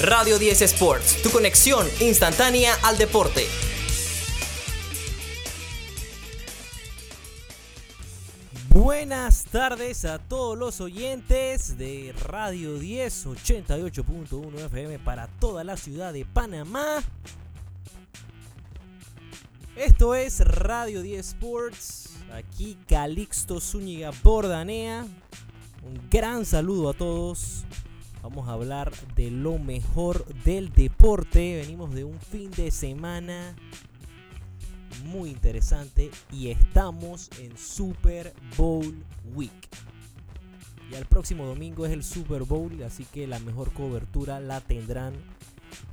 Radio 10 Sports, tu conexión instantánea al deporte. Buenas tardes a todos los oyentes de Radio 10 88.1 FM para toda la ciudad de Panamá. Esto es Radio 10 Sports. Aquí Calixto Zúñiga Bordanea. Un gran saludo a todos. Vamos a hablar de lo mejor del deporte. Venimos de un fin de semana muy interesante y estamos en Super Bowl Week. Y el próximo domingo es el Super Bowl, así que la mejor cobertura la tendrán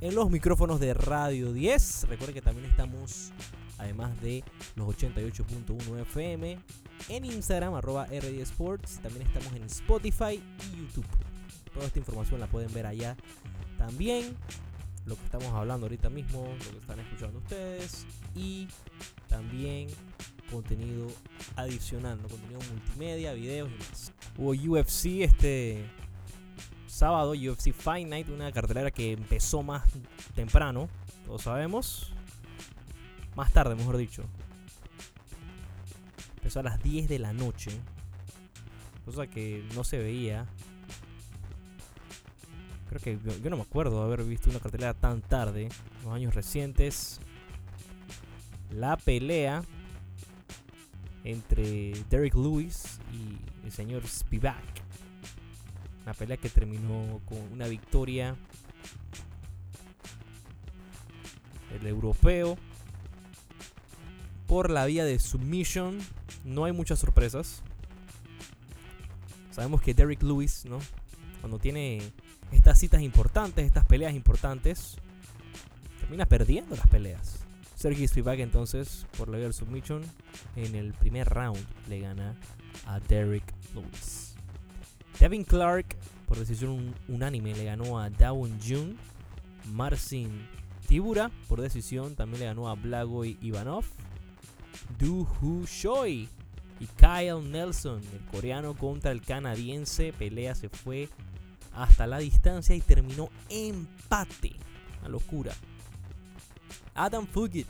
en los micrófonos de Radio 10. Recuerden que también estamos, además de los 88.1 FM, en Instagram, arroba R10 Sports. También estamos en Spotify y YouTube. Toda esta información la pueden ver allá también. Lo que estamos hablando ahorita mismo, lo que están escuchando ustedes. Y también contenido adicional, ¿no? contenido multimedia, videos y más. Hubo UFC este sábado, UFC Fight Night, una cartelera que empezó más temprano, todos sabemos. Más tarde, mejor dicho. Empezó a las 10 de la noche. Cosa que no se veía Creo que yo, no me acuerdo de haber visto una cartelera tan tarde, en los años recientes. La pelea entre Derek Lewis y el señor Spivak. Una pelea que terminó con una victoria el europeo por la vía de submission. No hay muchas sorpresas. Sabemos que Derek Lewis, ¿no? Cuando tiene estas citas importantes, estas peleas importantes, termina perdiendo las peleas. Sergey Spivak entonces, por la vía del submission, en el primer round le gana a Derek Lewis. Devin Clark, por decisión unánime, le ganó a Dawon Jun. Marcin Tibura, por decisión, también le ganó a Blagoy Ivanov. Du Hu Choi y Kyle Nelson, el coreano contra el canadiense. Pelea se fue hasta la distancia y terminó empate. Una locura. Adam Fugit,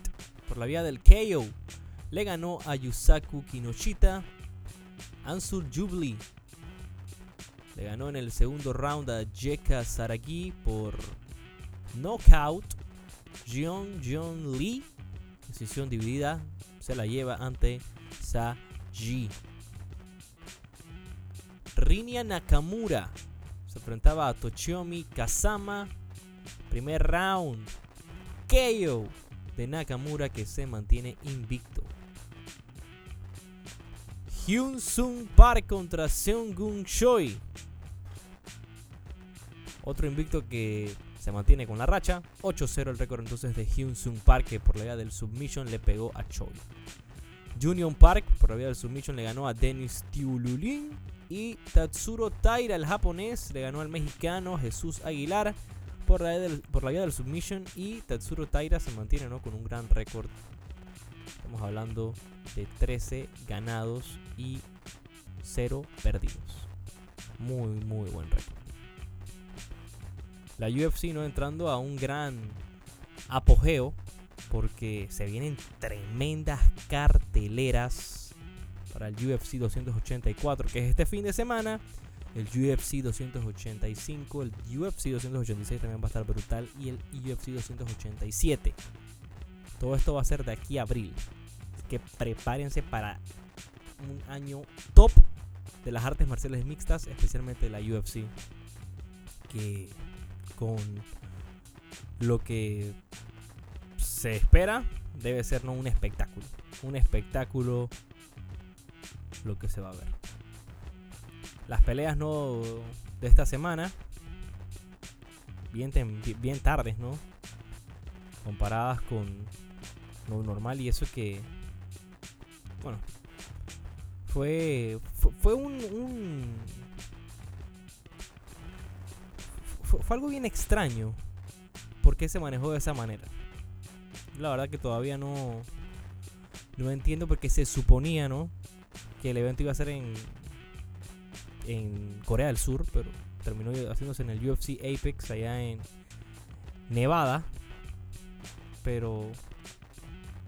por la vía del KO, le ganó a Yusaku Kinoshita. Ansul Jubli le ganó en el segundo round a Jeka Saragi por knockout. Jeon Jeon Lee, decisión dividida, se la lleva ante Sa-ji. Rinya Nakamura se enfrentaba a Tochiomi Kazama. Primer round. KO de Nakamura que se mantiene invicto. Hyun Sung Park contra Seung Choi. Otro invicto que se mantiene con la racha. 8-0 el récord entonces de Hyun Sung Park que por la vía del submission le pegó a Choi. Junior Park por la vía del submission le ganó a Dennis Tiululin. Y Tatsuro Taira, el japonés, le ganó al mexicano Jesús Aguilar por la, del, la vía del submission. Y Tatsuro Taira se mantiene ¿no? con un gran récord. Estamos hablando de 13 ganados y 0 perdidos. Muy, muy buen récord. La UFC no entrando a un gran apogeo porque se vienen tremendas carteleras para el UFC 284, que es este fin de semana. El UFC 285, el UFC 286 también va a estar brutal. Y el UFC 287. Todo esto va a ser de aquí a abril. que prepárense para un año top de las artes marciales mixtas, especialmente la UFC. Que con lo que se espera debe ser ¿no? un espectáculo. Un espectáculo lo que se va a ver. Las peleas no de esta semana, bien, bien tardes, ¿no? Comparadas con lo normal y eso que, bueno, fue, fue, un, fue, fue algo bien extraño. ¿Por qué se manejó de esa manera? La verdad que todavía no, no entiendo porque se suponía, ¿no? El evento iba a ser en, en Corea del Sur, pero terminó haciéndose en el UFC Apex allá en Nevada. Pero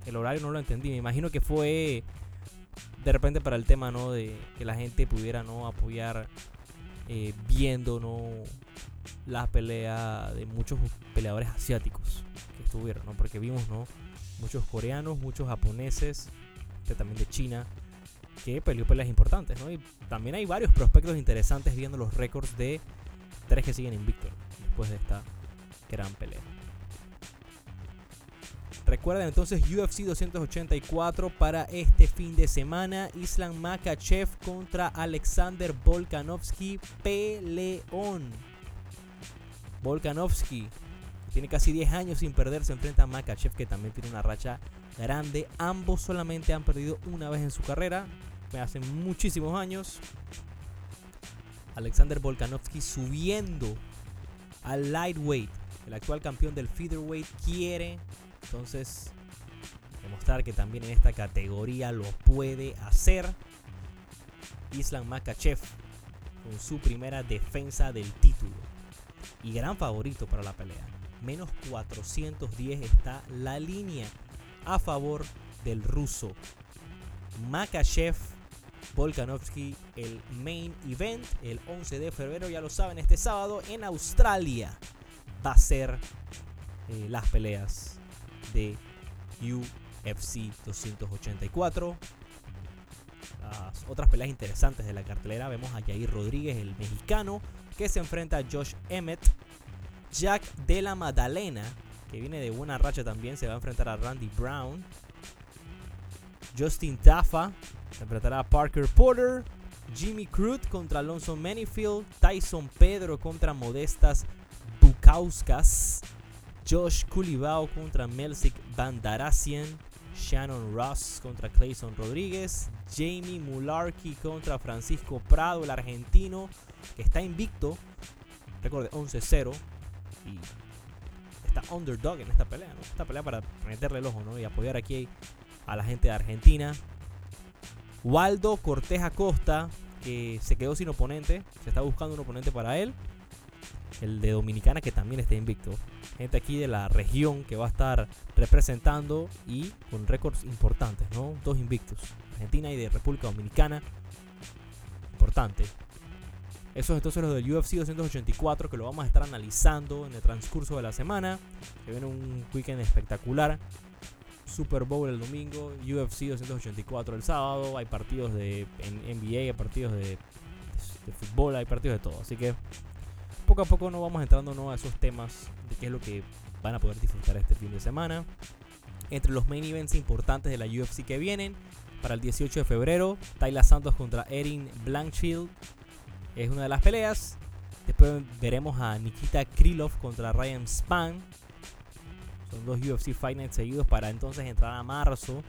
el horario no lo entendí. Me imagino que fue de repente para el tema, ¿no? De que la gente pudiera, ¿no? Apoyar eh, viendo, ¿no? La pelea de muchos peleadores asiáticos que estuvieron, ¿no? Porque vimos, ¿no? Muchos coreanos, muchos japoneses, también de China, que peleó peleas importantes, ¿no? Y también hay varios prospectos interesantes viendo los récords de tres que siguen invictos después de esta gran pelea. Recuerden entonces UFC 284 para este fin de semana. Islam Makachev contra Alexander Volkanovski. Peleón. Volkanovski tiene casi 10 años sin perder. Se enfrenta a Makachev que también tiene una racha grande. Ambos solamente han perdido una vez en su carrera. Hace muchísimos años. Alexander Volkanovski subiendo al lightweight. El actual campeón del featherweight quiere entonces, demostrar que también en esta categoría lo puede hacer. Islam Makachev con su primera defensa del título. Y gran favorito para la pelea. Menos 410 está la línea a favor del ruso. Makachev Volkanovski, el main event, el 11 de febrero, ya lo saben, este sábado en Australia va a ser eh, las peleas de UFC 284. Las otras peleas interesantes de la cartelera vemos a Jair Rodríguez, el mexicano, que se enfrenta a Josh Emmett. Jack de la Madalena, que viene de buena racha también, se va a enfrentar a Randy Brown. Justin Taffa se enfrentará a Parker Porter. Jimmy Crute contra Alonso Manifield. Tyson Pedro contra Modestas Bukauskas. Josh Culibao contra Melzik Bandarassian. Shannon Ross contra Clayson Rodríguez. Jamie Mularkey contra Francisco Prado, el argentino, que está invicto. Recuerde, 11-0. Y underdog en esta pelea. Esta pelea para meterle el ojo ¿no? y apoyar aquí a la gente de Argentina. Waldo Cortés Acosta, que se quedó sin oponente. Se está buscando un oponente para él el de Dominicana que también está invicto. Gente aquí de la región que va a estar representando y con récords importantes, ¿no? Dos invictos, Argentina y de República Dominicana. Importante. Eso es entonces lo del UFC 284 que lo vamos a estar analizando en el transcurso de la semana. Que viene un weekend espectacular. Super Bowl el domingo, UFC 284 el sábado, hay partidos de NBA, hay partidos de, de fútbol, hay partidos de todo. Así que poco a poco nos vamos entrando a esos temas de qué es lo que van a poder disfrutar este fin de semana. Entre los main events importantes de la UFC que vienen, para el 18 de febrero, Tyler Santos contra Erin Blanchfield es una de las peleas. Después veremos a Nikita Krylov contra Ryan Span. Son dos UFC Fight seguidos para entonces entrar a marzo,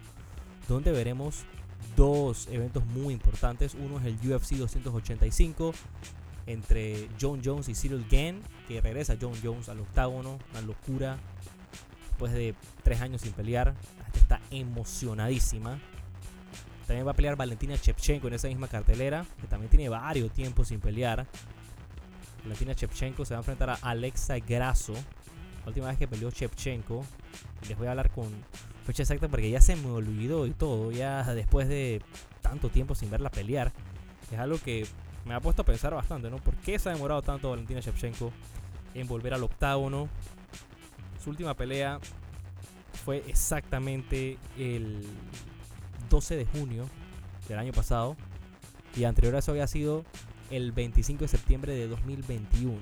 donde veremos dos eventos muy importantes. Uno es el UFC 285 entre John Jones y Cyril Gann, que regresa John Jones al octágono, una locura. Después de tres años sin pelear, está emocionadísima. También va a pelear Valentina Chepchenko en esa misma cartelera, que también tiene varios tiempos sin pelear. Valentina Chepchenko se va a enfrentar a Alexa Grasso. La última vez que peleó Chepchenko, les voy a hablar con fecha exacta porque ya se me olvidó y todo, ya después de tanto tiempo sin verla pelear. Es algo que me ha puesto a pensar bastante, ¿no? ¿Por qué se ha demorado tanto Valentina Shevchenko en volver al octágono? Su última pelea fue exactamente el 12 de junio del año pasado. Y anterior a eso había sido el 25 de septiembre de 2021.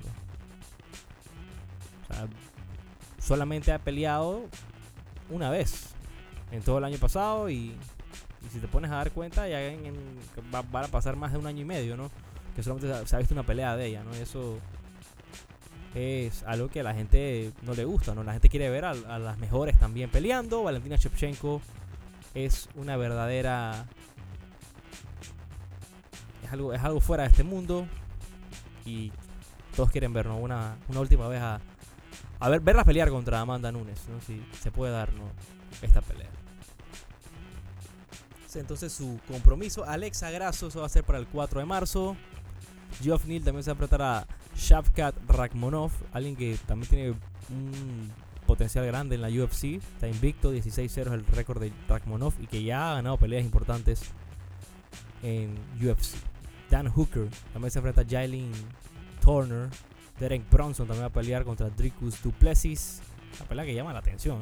O sea, solamente ha peleado una vez en todo el año pasado y, si te pones a dar cuenta ya van a pasar más de un año y medio, ¿no? que solamente se ha visto una pelea de ella, ¿no? Eso es algo que a la gente no le gusta, ¿no? La gente quiere ver a, las mejores también peleando. Valentina Shevchenko es una verdadera... Es algo, es algo fuera de este mundo y todos quieren ver, Una, una última vez a, a ver, verla pelear contra Amanda Nunes, ¿no? Si se puede dar. Esta pelea. Entonces su compromiso, Alexa Grasso, eso va a ser para el 4 de marzo. Geoff Neal también se va a enfrentar a Shavkat Rakhmonov, alguien que también tiene potencial grande en la UFC. Está invicto, 16-0 es el récord de Rakhmonov y que ya ha ganado peleas importantes en UFC. Dan Hooker también se enfrenta a Jailin Turner. Derek Bronson también va a pelear contra Dricus Duplessis. La pelea que llama la atención.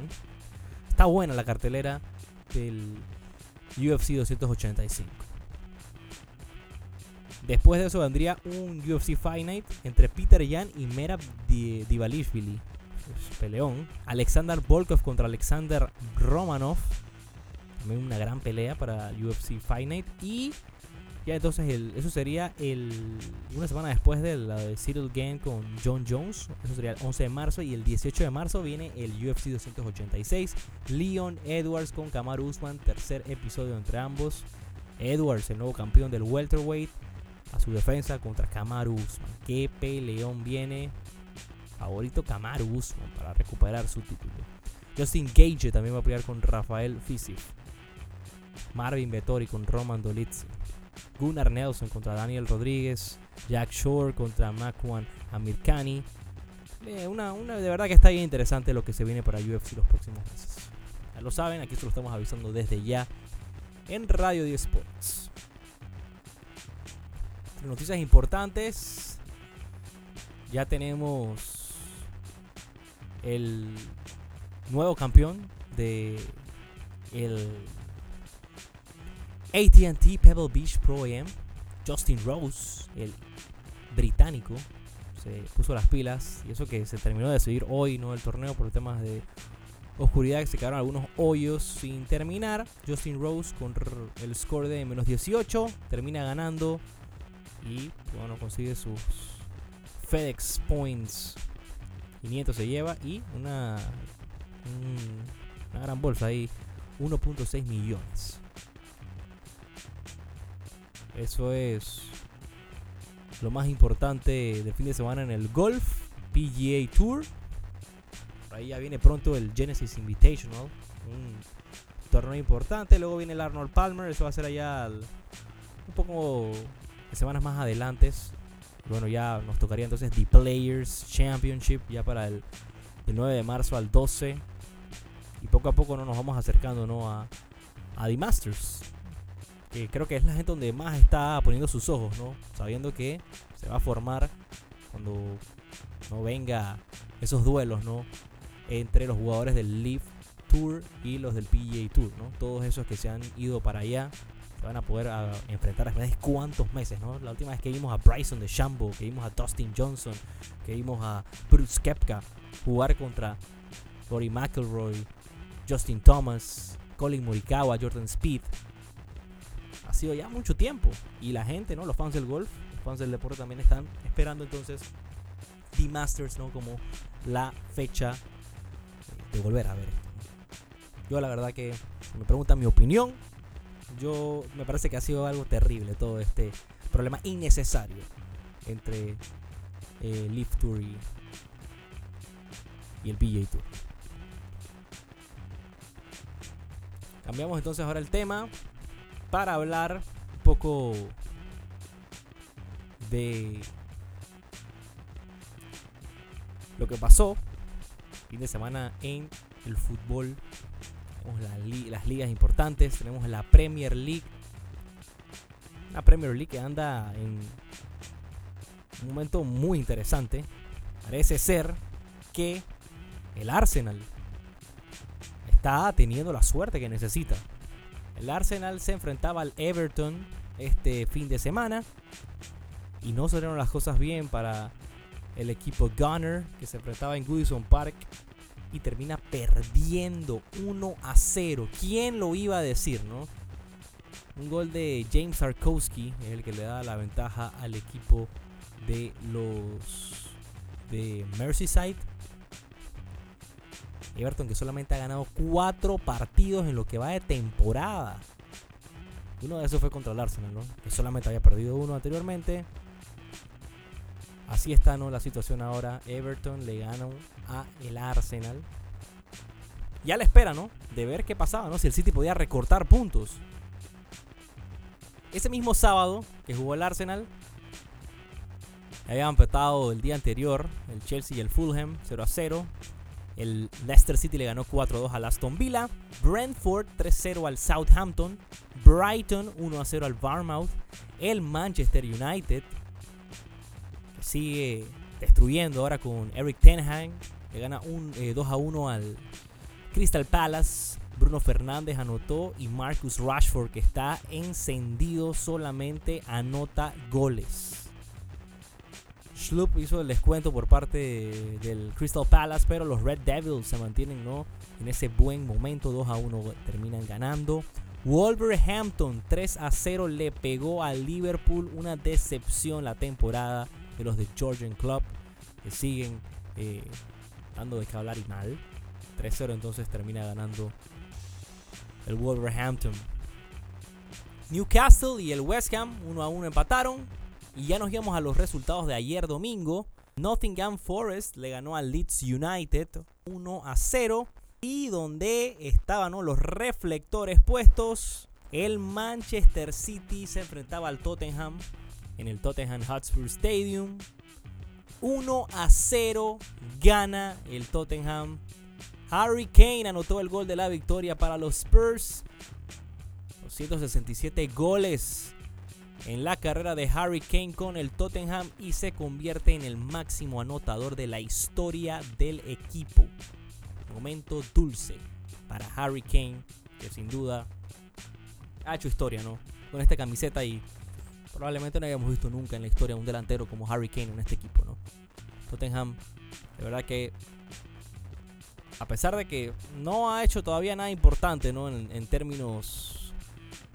Está buena la cartelera del UFC 285. Después de eso vendría un UFC Fight Night entre Peter Yan y Merab Divalishvili. Peleón. Alexander Volkov contra Alexander Romanov. También una gran pelea para UFC Fight Night. Y ya entonces el, eso sería el, una semana después de la de Game con John Jones. Eso sería el 11 de marzo. Y el 18 de marzo viene el UFC 286. Leon Edwards con Kamaru Usman. Tercer episodio entre ambos. Edwards, el nuevo campeón del welterweight. A su defensa contra Kamaru Usman. Qué peleón viene. Favorito Kamaru Usman para recuperar su título. Justin Gage también va a pelear con Rafael Fisif. Marvin Vettori con Roman Dolitz. Gunnar Nelson contra Daniel Rodríguez, Jack Shore contra Makwan Amirkani. Eh, una, una, de verdad que está bien interesante lo que se viene para UFC los próximos meses. Ya lo saben, aquí se lo estamos avisando desde ya en Radio 10 Sports. Noticias importantes. Ya tenemos el nuevo campeón de el ATT Pebble Beach Pro AM, Justin Rose, el británico, se puso las pilas y eso que se terminó de decidir hoy, no el torneo por temas de oscuridad que se quedaron algunos hoyos sin terminar. Justin Rose con el score de menos 18 termina ganando y bueno consigue sus FedEx Points 500 se lleva y una, una gran bolsa ahí 1.6 millones. Eso es lo más importante del fin de semana en el golf PGA Tour. Ahí ya viene pronto el Genesis Invitational, un torneo importante. Luego viene el Arnold Palmer, eso va a ser allá un poco de semanas más adelante. Bueno, ya nos tocaría entonces The Players Championship ya para el, 9 de marzo al 12. Y poco a poco ¿no? nos vamos acercando ¿no? a, a The Masters creo que es la gente donde más está poniendo sus ojos, ¿no? Sabiendo que se va a formar cuando no venga esos duelos, ¿no? Entre los jugadores del Leaf Tour y los del PGA Tour, ¿no? Todos esos que se han ido para allá se van a poder ah, enfrentar después de cuántos meses, ¿no? La última vez que vimos a Bryson de Shambo, que vimos a Dustin Johnson, que vimos a Bruce Kepka jugar contra Rory McIlroy, Justin Thomas, Colin Morikawa, Jordan Speed, ha sido ya mucho tiempo. Y la gente, ¿no? Los fans del golf, los fans del deporte también están esperando entonces The Masters, ¿no? Como la fecha de volver a ver Yo la verdad que me preguntan mi opinión. Yo me parece que ha sido algo terrible todo este problema innecesario entre eh, Tour y, y el PGA Tour. Cambiamos entonces ahora el tema para hablar un poco de lo que pasó fin de semana en el fútbol. Tenemos las ligas importantes, tenemos la Premier League. Una Premier League que anda en un momento muy interesante. Parece ser que el Arsenal está teniendo la suerte que necesita. El Arsenal se enfrentaba al Everton este fin de semana y no salieron las cosas bien para el equipo Gunner que se enfrentaba en Goodison Park y termina perdiendo 1 a 0. ¿Quién lo iba a decir, no? Un gol de James Sarkowski es el que le da la ventaja al equipo de los de Merseyside Everton que solamente ha ganado cuatro partidos en lo que va de temporada. Uno de esos fue contra el Arsenal, ¿no? Que solamente había perdido uno anteriormente. Así está, ¿no? La situación ahora. Everton le gana a el Arsenal. Ya la espera, ¿no? De ver qué pasaba, ¿no? Si el City podía recortar puntos. Ese mismo sábado que jugó el Arsenal, Habían empatado el día anterior el Chelsea y el Fulham 0 a 0. El Leicester City le ganó 4-2 al Aston Villa. Brentford 3-0 al Southampton. Brighton 1-0 al Barmouth. El Manchester United sigue destruyendo ahora con Eric Ten Hag. Le gana un, 2-1 al Crystal Palace. Bruno Fernández anotó y Marcus Rashford que está encendido solamente anota goles. Schlupp hizo el descuento por parte del Crystal Palace, pero los Red Devils se mantienen ¿no? en ese buen momento. 2 a 1 terminan ganando. Wolverhampton 3 a 0 le pegó al Liverpool. Una decepción la temporada de los de Georgian Club que siguen eh, dando de que hablar y mal. 3-0 entonces termina ganando el Wolverhampton. Newcastle y el West Ham 1 a 1 empataron. Y ya nos íbamos a los resultados de ayer domingo. Nottingham Forest le ganó al Leeds United 1 a 0. Y donde estaban los reflectores puestos, el Manchester City se enfrentaba al Tottenham en el Tottenham Hotspur Stadium. 1 a 0 gana el Tottenham. Harry Kane anotó el gol de la victoria para los Spurs. 267 goles en la carrera de Harry Kane con el Tottenham y se convierte en el máximo anotador de la historia del equipo. Momento dulce para Harry Kane, que sin duda ha hecho historia, ¿no? Con esta camiseta y probablemente no hayamos visto nunca en la historia un delantero como Harry Kane en este equipo, ¿no? Tottenham, de verdad que a pesar de que no ha hecho todavía nada importante, ¿no? En, términos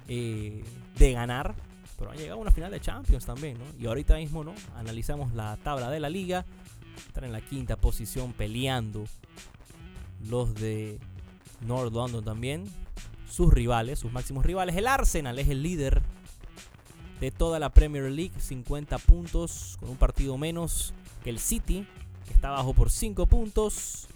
eh, de ganar, pero ha llegado a una final de Champions también, ¿no? Y ahorita mismo, ¿no? Analizamos la tabla de la liga. Están en la quinta posición peleando los de North London también. Sus rivales, sus máximos rivales. El Arsenal es el líder de toda la Premier League. 50 puntos con un partido menos que el City, que está abajo por 5 puntos.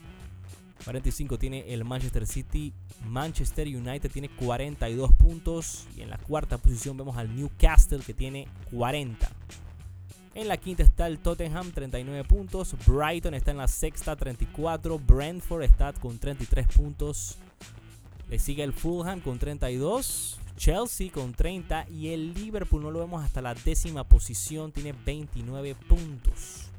45 tiene el Manchester City. Manchester United tiene 42 puntos. Y en la cuarta posición vemos al Newcastle que tiene 40. En la quinta está el Tottenham, 39 puntos. Brighton está en la sexta, 34. Brentford está con 33 puntos. Le sigue el Fulham con 32. Chelsea con 30. Y el Liverpool no lo vemos hasta la décima posición. Tiene 29 puntos.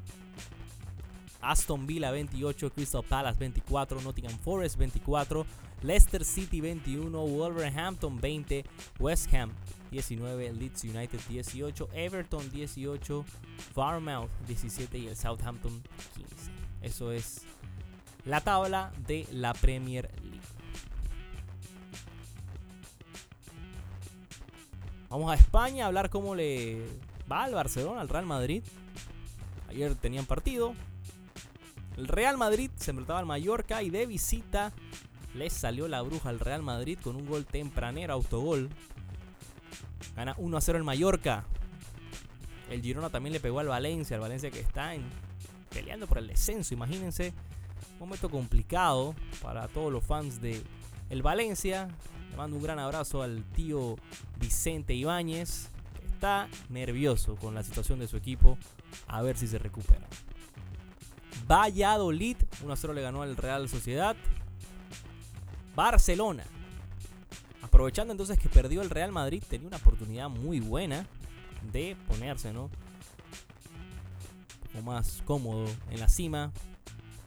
Aston Villa 28, Crystal Palace 24, Nottingham Forest 24, Leicester City 21, Wolverhampton 20, West Ham 19, Leeds United 18, Everton 18, Farmouth 17 y el Southampton 15. Eso es la tabla de la Premier Vamos a España a hablar cómo le va al Barcelona, al Real Madrid. Ayer tenían partido, el Real Madrid se enfrentaba al Mallorca y de visita les salió la bruja al Real Madrid con un gol tempranero, autogol. Gana 1 a 0 el Mallorca. El Girona también le pegó al Valencia, al Valencia que está peleando por el descenso. Imagínense, un momento complicado para todos los fans de el Valencia. Mando un gran abrazo al tío Vicente Ibáñez, está nervioso con la situación de su equipo. A ver si se recupera. Valladolid 1-0 le ganó al Real Sociedad. Barcelona. Aprovechando entonces que perdió el Real Madrid, tenía una oportunidad muy buena de ponerse, ¿no? Un poco más cómodo en la cima.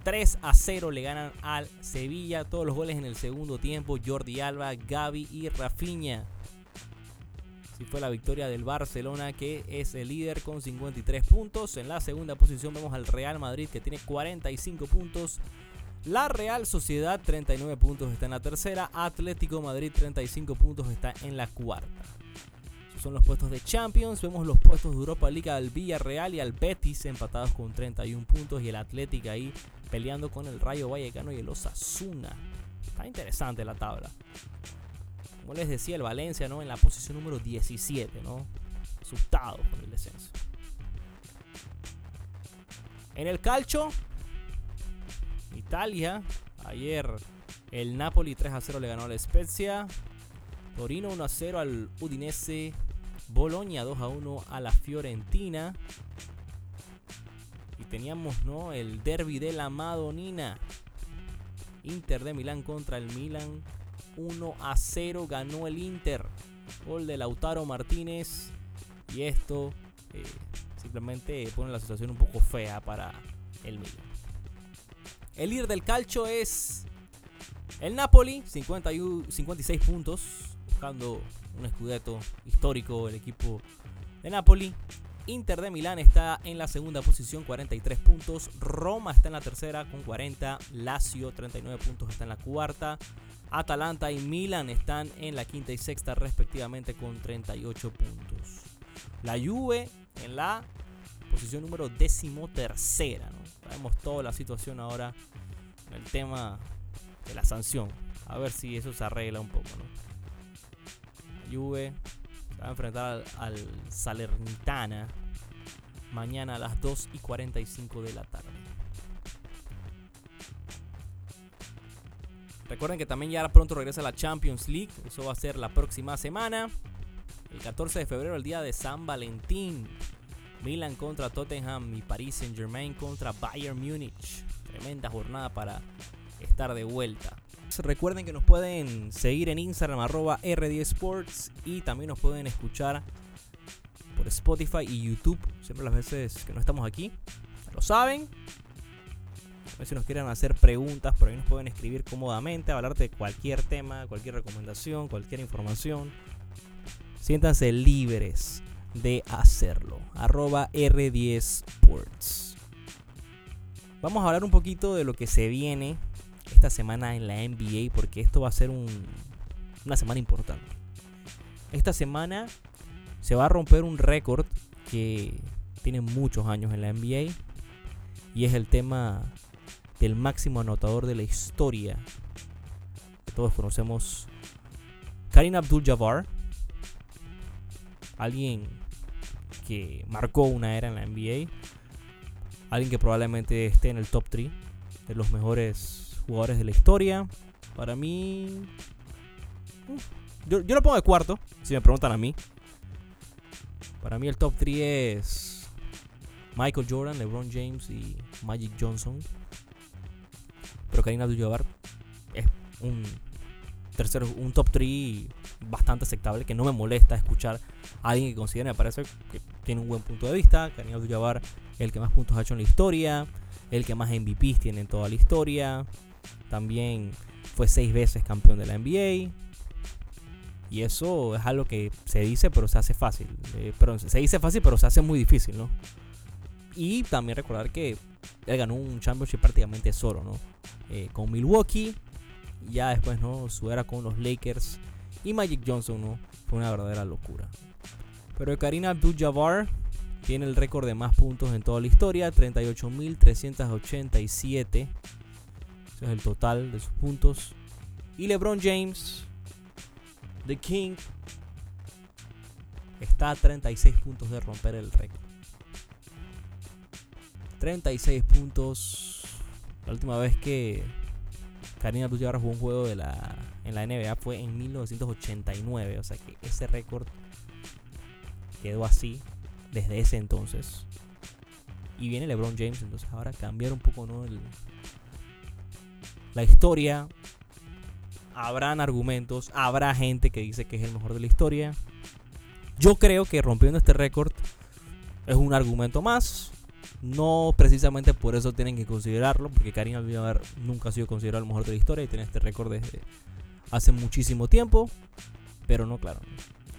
3 a 0 le ganan al Sevilla. Todos los goles en el segundo tiempo. Jordi Alba, Gaby y Rafinha fue la victoria del Barcelona que es el líder con 53 puntos. En la segunda posición vemos al Real Madrid que tiene 45 puntos. La Real Sociedad 39 puntos está en la tercera. Atlético Madrid 35 puntos está en la cuarta. Son los puestos de Champions. Vemos los puestos de Europa League al Villarreal y al Betis empatados con 31 puntos. Y el Atlético ahí peleando con el Rayo Vallecano y el Osasuna. Está interesante la tabla como les decía, el Valencia, ¿no? En la posición número 17, ¿no? Asustado por el descenso. En el calcio, Italia, ayer el Napoli 3 a 0 le ganó a la Spezia. Torino 1 a 0 al Udinese. Bolonia 2 a 1 a la Fiorentina. Teníamos ¿no? el derby de la Madonina. Inter de Milán contra el Milan. 1 a 0 ganó el Inter. Gol de Lautaro Martínez. Y esto eh, simplemente pone la situación un poco fea para el Milan. El líder del calcio es el Napoli, 56 puntos, buscando un escudeto histórico el equipo de Napoli. Inter de Milán está en la segunda posición, 43 puntos. Roma está en la tercera con 40. Lazio, 39 puntos, está en la cuarta. Atalanta y Milan están en la quinta y sexta respectivamente con 38 puntos. La Juve en la posición número décimo tercera. Sabemos toda la situación ahora en el tema de la sanción. A ver si eso se arregla un poco. La Juve va a enfrentar al, Salernitana mañana a las 2 y 45 de la tarde. Recuerden que también ya pronto regresa la Champions League. Eso va a ser la próxima semana. El 14 de febrero, el día de San Valentín. Milan contra Tottenham y Paris Saint Germain contra Bayern Múnich. Tremenda jornada para estar de vuelta. Recuerden que nos pueden seguir en Instagram arroba RD Sports y también nos pueden escuchar por Spotify y YouTube. Siempre las veces que no estamos aquí. Lo saben. A ver si nos quieren hacer preguntas, por ahí nos pueden escribir cómodamente, hablarte de cualquier tema, cualquier recomendación, cualquier información. Siéntanse libres de hacerlo. Arroba R10 Sports. Vamos a hablar un poquito de lo que se viene esta semana en la NBA porque esto va a ser una semana importante. Esta semana se va a romper un récord que tiene muchos años en la NBA y es el tema del máximo anotador de la historia. Que todos conocemos, Karim Abdul-Jabbar, alguien que marcó una era en la NBA, alguien que probablemente esté en el top 3 de los mejores jugadores de la historia. Para mí. Mm, yo, yo lo pongo de cuarto, si me preguntan a mí. Para mí el top 3 es Michael Jordan, LeBron James y Magic Johnson. Pero Karim Abdul-Jabbar es un tercero, un top 3 bastante aceptable que no me molesta escuchar a alguien que considere, me parece que tiene un buen punto de vista. Karim Abdul-Jabbar el que más puntos ha hecho en la historia, el que más MVPs tiene en toda la historia, también fue seis veces campeón de la NBA. Y eso es algo que se dice, pero se hace fácil. Eh, pero se dice fácil, pero se hace muy difícil, ¿no? Y también recordar que él ganó un championship prácticamente solo, ¿no? Eh, con Milwaukee. Ya después, ¿no? Su era con los Lakers. Y Magic Johnson, ¿no? Fue una verdadera locura. Pero Karina Abdul-Jabbar tiene el récord de más puntos en toda la historia. 38.387 es el total de sus puntos. Y LeBron James, The King, está a 36 puntos de romper el récord. 36 puntos. La última vez que Karina Abdul-Jabbar jugó un juego de la, en la NBA fue en 1989. O sea que ese récord quedó así desde ese entonces. Y viene LeBron James, entonces ahora cambiar un poco ¿no? el, la historia. Habrán argumentos, habrá gente que dice que es el mejor de la historia. Yo creo que rompiendo este récord es un argumento más. No precisamente por eso tienen que considerarlo, porque Karim Abdul nunca ha sido considerado el mejor de la historia y tiene este récord desde hace muchísimo tiempo. Pero no, claro.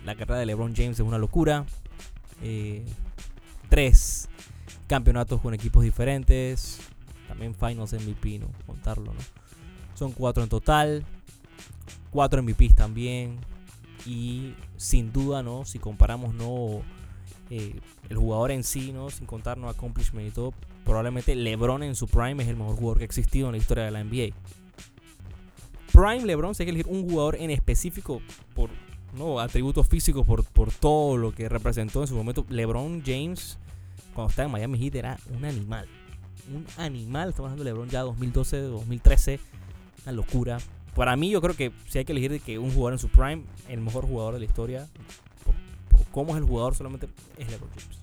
La carrera de LeBron James es una locura. Eh, tres campeonatos con equipos diferentes. También Finals MVP, ¿no? Contarlo, ¿no? Son cuatro en total. Cuatro MVPs también. Y sin duda, ¿no? Si comparamos, ¿no? Eh, el jugador en sí, ¿no? Sin contar no accomplishment y todo. Probablemente LeBron en su prime es el mejor jugador que ha existido en la historia de la NBA. Prime LeBron, si hay que elegir un jugador en específico por ¿no? atributos físicos, por, por todo lo que representó en su momento. LeBron James, cuando estaba en Miami Heat, era un animal. Un animal. Estamos hablando de LeBron ya 2012, 2013 una locura. Para mí, yo creo que si hay que elegir de que un jugador en su prime, el mejor jugador de la historia, por, cómo es el jugador, solamente es LeBron James.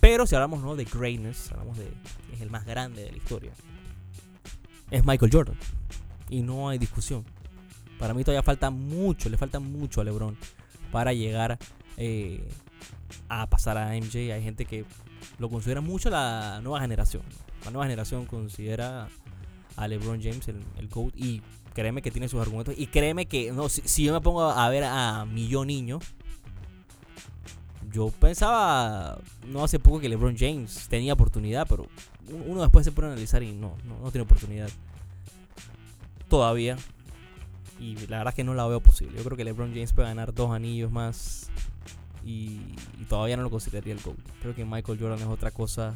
Pero si hablamos ¿no? de greatness, hablamos de es el más grande de la historia, es Michael Jordan. Y no hay discusión. Para mí todavía falta mucho, le falta mucho a LeBron para llegar eh, a pasar a MJ. Hay gente que lo considera mucho la nueva generación. La nueva generación considera a LeBron James el, el GOAT y créeme que tiene sus argumentos. Y créeme que no, si, yo me pongo a ver a mi yo niño, yo pensaba no hace poco que LeBron James tenía oportunidad, pero uno después se pone a analizar y no, no, no tiene oportunidad. Todavía. Y la verdad es que no la veo posible. Yo creo que LeBron James puede ganar dos anillos más. Y, todavía no lo consideraría el GOAT. Creo que Michael Jordan es otra cosa.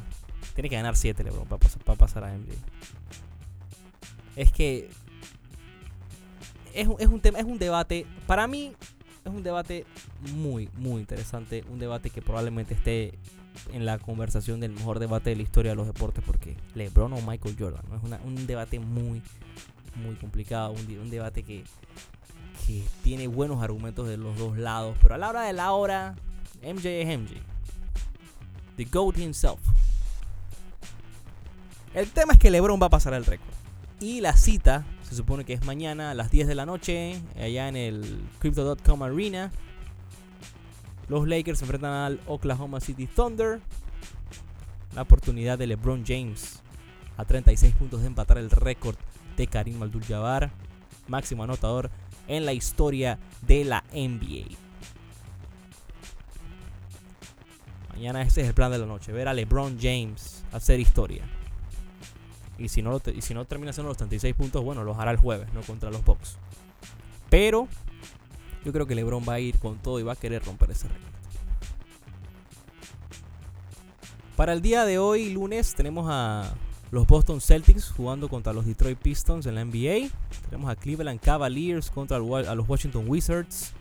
Tiene que ganar siete LeBron para, pasar a NBA. Es que es, es, un tema, es un debate. Para mí es un debate muy, muy interesante. Un debate que probablemente esté en la conversación del mejor debate de la historia de los deportes. Porque LeBron o Michael Jordan. Es un debate muy, muy complicado, un, debate que, tiene buenos argumentos de los dos lados, pero a la hora de la hora, MJ es MJ. The GOAT himself. El tema es que LeBron va a pasar el récord. Y la cita se supone que es mañana a las 10 de la noche, allá en el Crypto.com Arena. Los Lakers se enfrentan al Oklahoma City Thunder. La oportunidad de LeBron James a 36 puntos de empatar el récord de Karim Abdul-Jabbar, máximo anotador en la historia de la NBA. Mañana ese es el plan de la noche, ver a LeBron James hacer historia. Y si no, y si no termina haciendo los 36 puntos, bueno, los hará el jueves, no contra los Bucks. Pero yo creo que LeBron va a ir con todo y va a querer romper ese récord. Para el día de hoy, lunes, tenemos a los Boston Celtics jugando contra los Detroit Pistons en la NBA. Tenemos a Cleveland Cavaliers contra los Washington Wizards.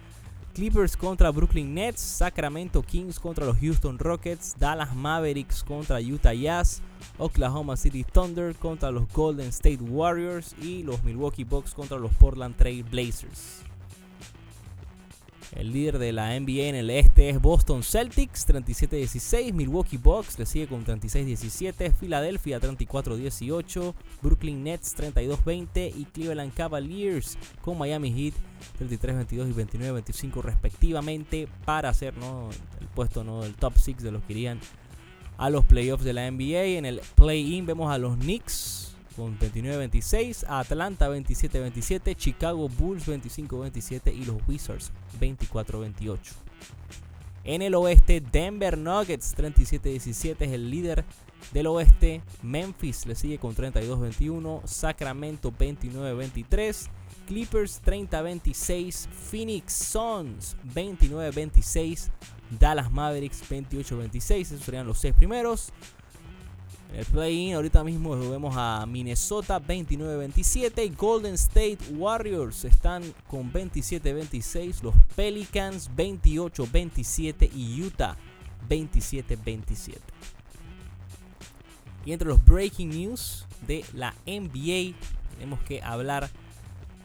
Clippers contra Brooklyn Nets, Sacramento Kings contra los Houston Rockets, Dallas Mavericks contra Utah Jazz, Oklahoma City Thunder contra los Golden State Warriors y los Milwaukee Bucks contra los Portland Trail Blazers. El líder de la NBA en el este es Boston Celtics, 37-16. Milwaukee Bucks le sigue con 36-17. Philadelphia 34-18. Brooklyn Nets 32-20. Y Cleveland Cavaliers con Miami Heat 33-22 y 29-25 respectivamente para hacer el puesto ¿no? del top 6 de los que irían a los playoffs de la NBA. En el play-in vemos a los Knicks con 29-26, Atlanta 27-27, Chicago Bulls 25-27 y los Wizards 24-28. En el oeste, Denver Nuggets 37-17 es el líder del oeste. Memphis le sigue con 32-21, Sacramento 29-23, Clippers 30-26, Phoenix Suns 29-26, Dallas Mavericks 28-26, esos serían los seis primeros. El play-in ahorita mismo vemos a Minnesota 29-27. Golden State Warriors están con 27-26. Los Pelicans 28-27. Y Utah 27-27. Y entre los breaking news de la NBA tenemos que hablar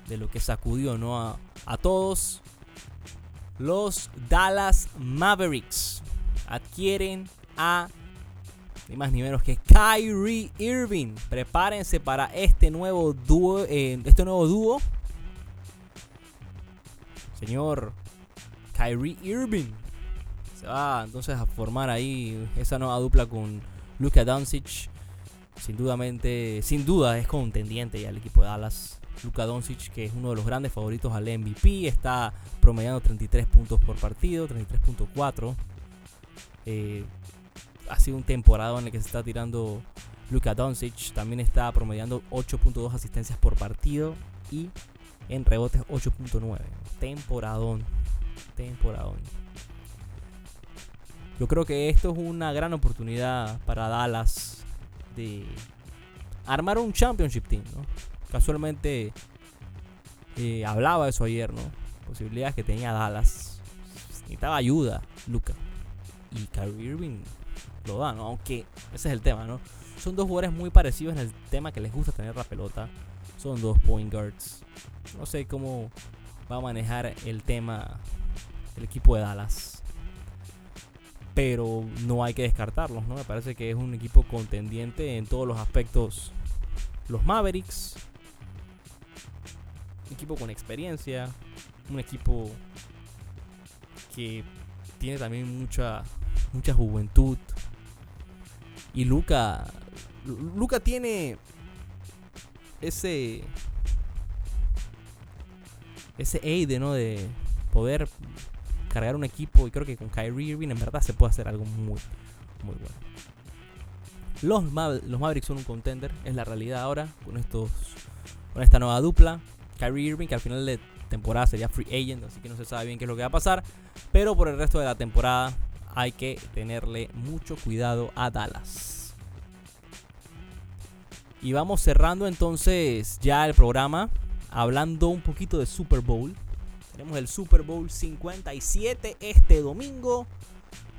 de lo que sacudió ¿no? a, a todos. Los Dallas Mavericks adquieren a ni más ni menos que Kyrie Irving. Prepárense para este nuevo dúo. Eh, este nuevo dúo. Señor Kyrie Irving. Se va entonces a formar ahí esa nueva dupla con Luka Doncic. Sin dudamente, sin duda es contendiente ya el equipo de Dallas. Luka Doncic, que es uno de los grandes favoritos al MVP, está promediando 33 puntos por partido, 33.4. Eh, ha sido un temporada en el que se está tirando Luka Doncic. También está promediando 8.2 asistencias por partido y en rebotes 8.9. Temporadón. Temporadón. Yo creo que esto es una gran oportunidad para Dallas de armar un championship team. Casualmente eh, hablaba eso ayer, ¿no? Posibilidades que tenía Dallas. Necesitaba ayuda, Luca. Y Kyrie Irving lo da, ¿no? Aunque ese es el tema, ¿no? Son dos jugadores muy parecidos en el tema que les gusta tener la pelota. Son dos point guards. No sé cómo va a manejar el tema el equipo de Dallas. pero no hay que descartarlos, ¿no? Me parece que es un equipo contendiente en todos los aspectos. Los Mavericks, un equipo con experiencia, un equipo que tiene también mucha mucha juventud. Y Luca Luca tiene ese ese aide, ¿no? De poder cargar un equipo y creo que con Kyrie Irving en verdad se puede hacer algo muy muy bueno. Los, los Mavericks son un contender, es la realidad ahora con estos con esta nueva dupla. Kyrie Irving que al final de temporada sería free agent, así que no se sabe bien qué es lo que va a pasar, pero por el resto de la temporada hay que tenerle mucho cuidado a Dallas. Y vamos cerrando entonces ya el programa hablando un poquito de Super Bowl. Tenemos el Super Bowl 57 este domingo,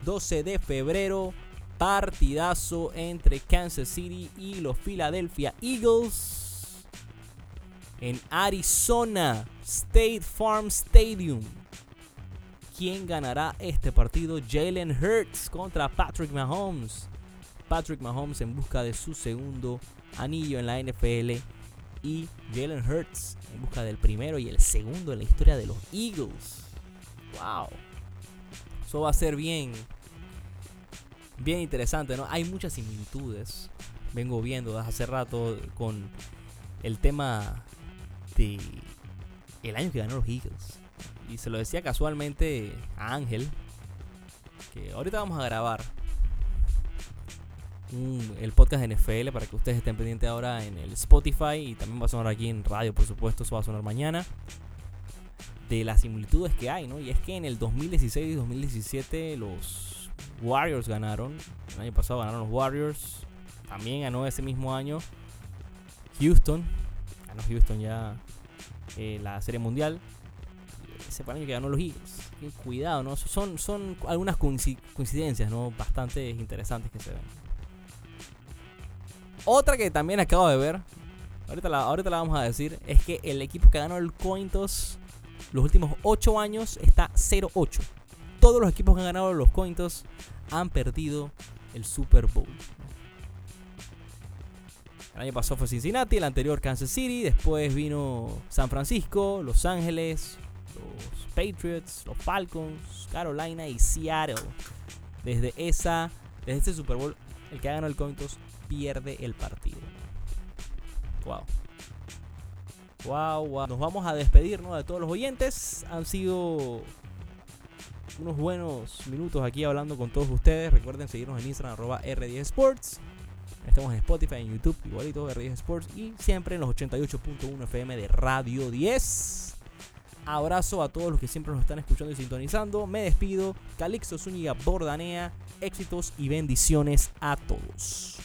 12 de febrero. Partidazo entre Kansas City y los Philadelphia Eagles en Arizona State Farm Stadium. ¿Quién ganará este partido? Jalen Hurts contra Patrick Mahomes. Patrick Mahomes en busca de su segundo anillo en la NFL y Jalen Hurts en busca del primero y el segundo en la historia de los Eagles. Wow. Eso va a ser bien bien interesante, ¿no? Hay muchas similitudes. Vengo viendo hace rato con el tema de el año que ganó los Eagles. Y se lo decía casualmente a Ángel que ahorita vamos a grabar el podcast NFL para que ustedes estén pendientes ahora en el Spotify y también va a sonar aquí en radio, por supuesto, eso va a sonar mañana. De las similitudes que hay, ¿no? Y es que en el 2016 y 2017 los Warriors ganaron. El año pasado ganaron los Warriors. También ganó ese mismo año Houston. Ganó Houston ya eh, la Serie Mundial. Ese que ganó los Eagles. Cuidado, ¿no? Son, son algunas coincidencias, ¿no? Bastante interesantes que se ven. Otra que también acabo de ver, ahorita la, ahorita la vamos a decir, es que el equipo que ganó el Cointos los últimos 8 años está 0-8. Todos los equipos que han ganado los Cointos han perdido el Super Bowl. El año pasado fue Cincinnati, el anterior Kansas City, después vino San Francisco, Los Ángeles, los Patriots, los Falcons, Carolina y Seattle. Desde esa, desde este Super Bowl, el que ha ganado el Cointos pierde el partido. Wow. Wow, wow. Nos vamos a despedirnos de todos los oyentes. Han sido unos buenos minutos aquí hablando con todos ustedes. Recuerden seguirnos en Instagram, arroba R10 Sports. Estamos en Spotify, en YouTube, igualito, R10 Sports. Y siempre en los 88.1 FM de Radio 10. Abrazo a todos los que siempre nos están escuchando y sintonizando. Me despido. Calixto Zúñiga Bordanea. Éxitos y bendiciones a todos.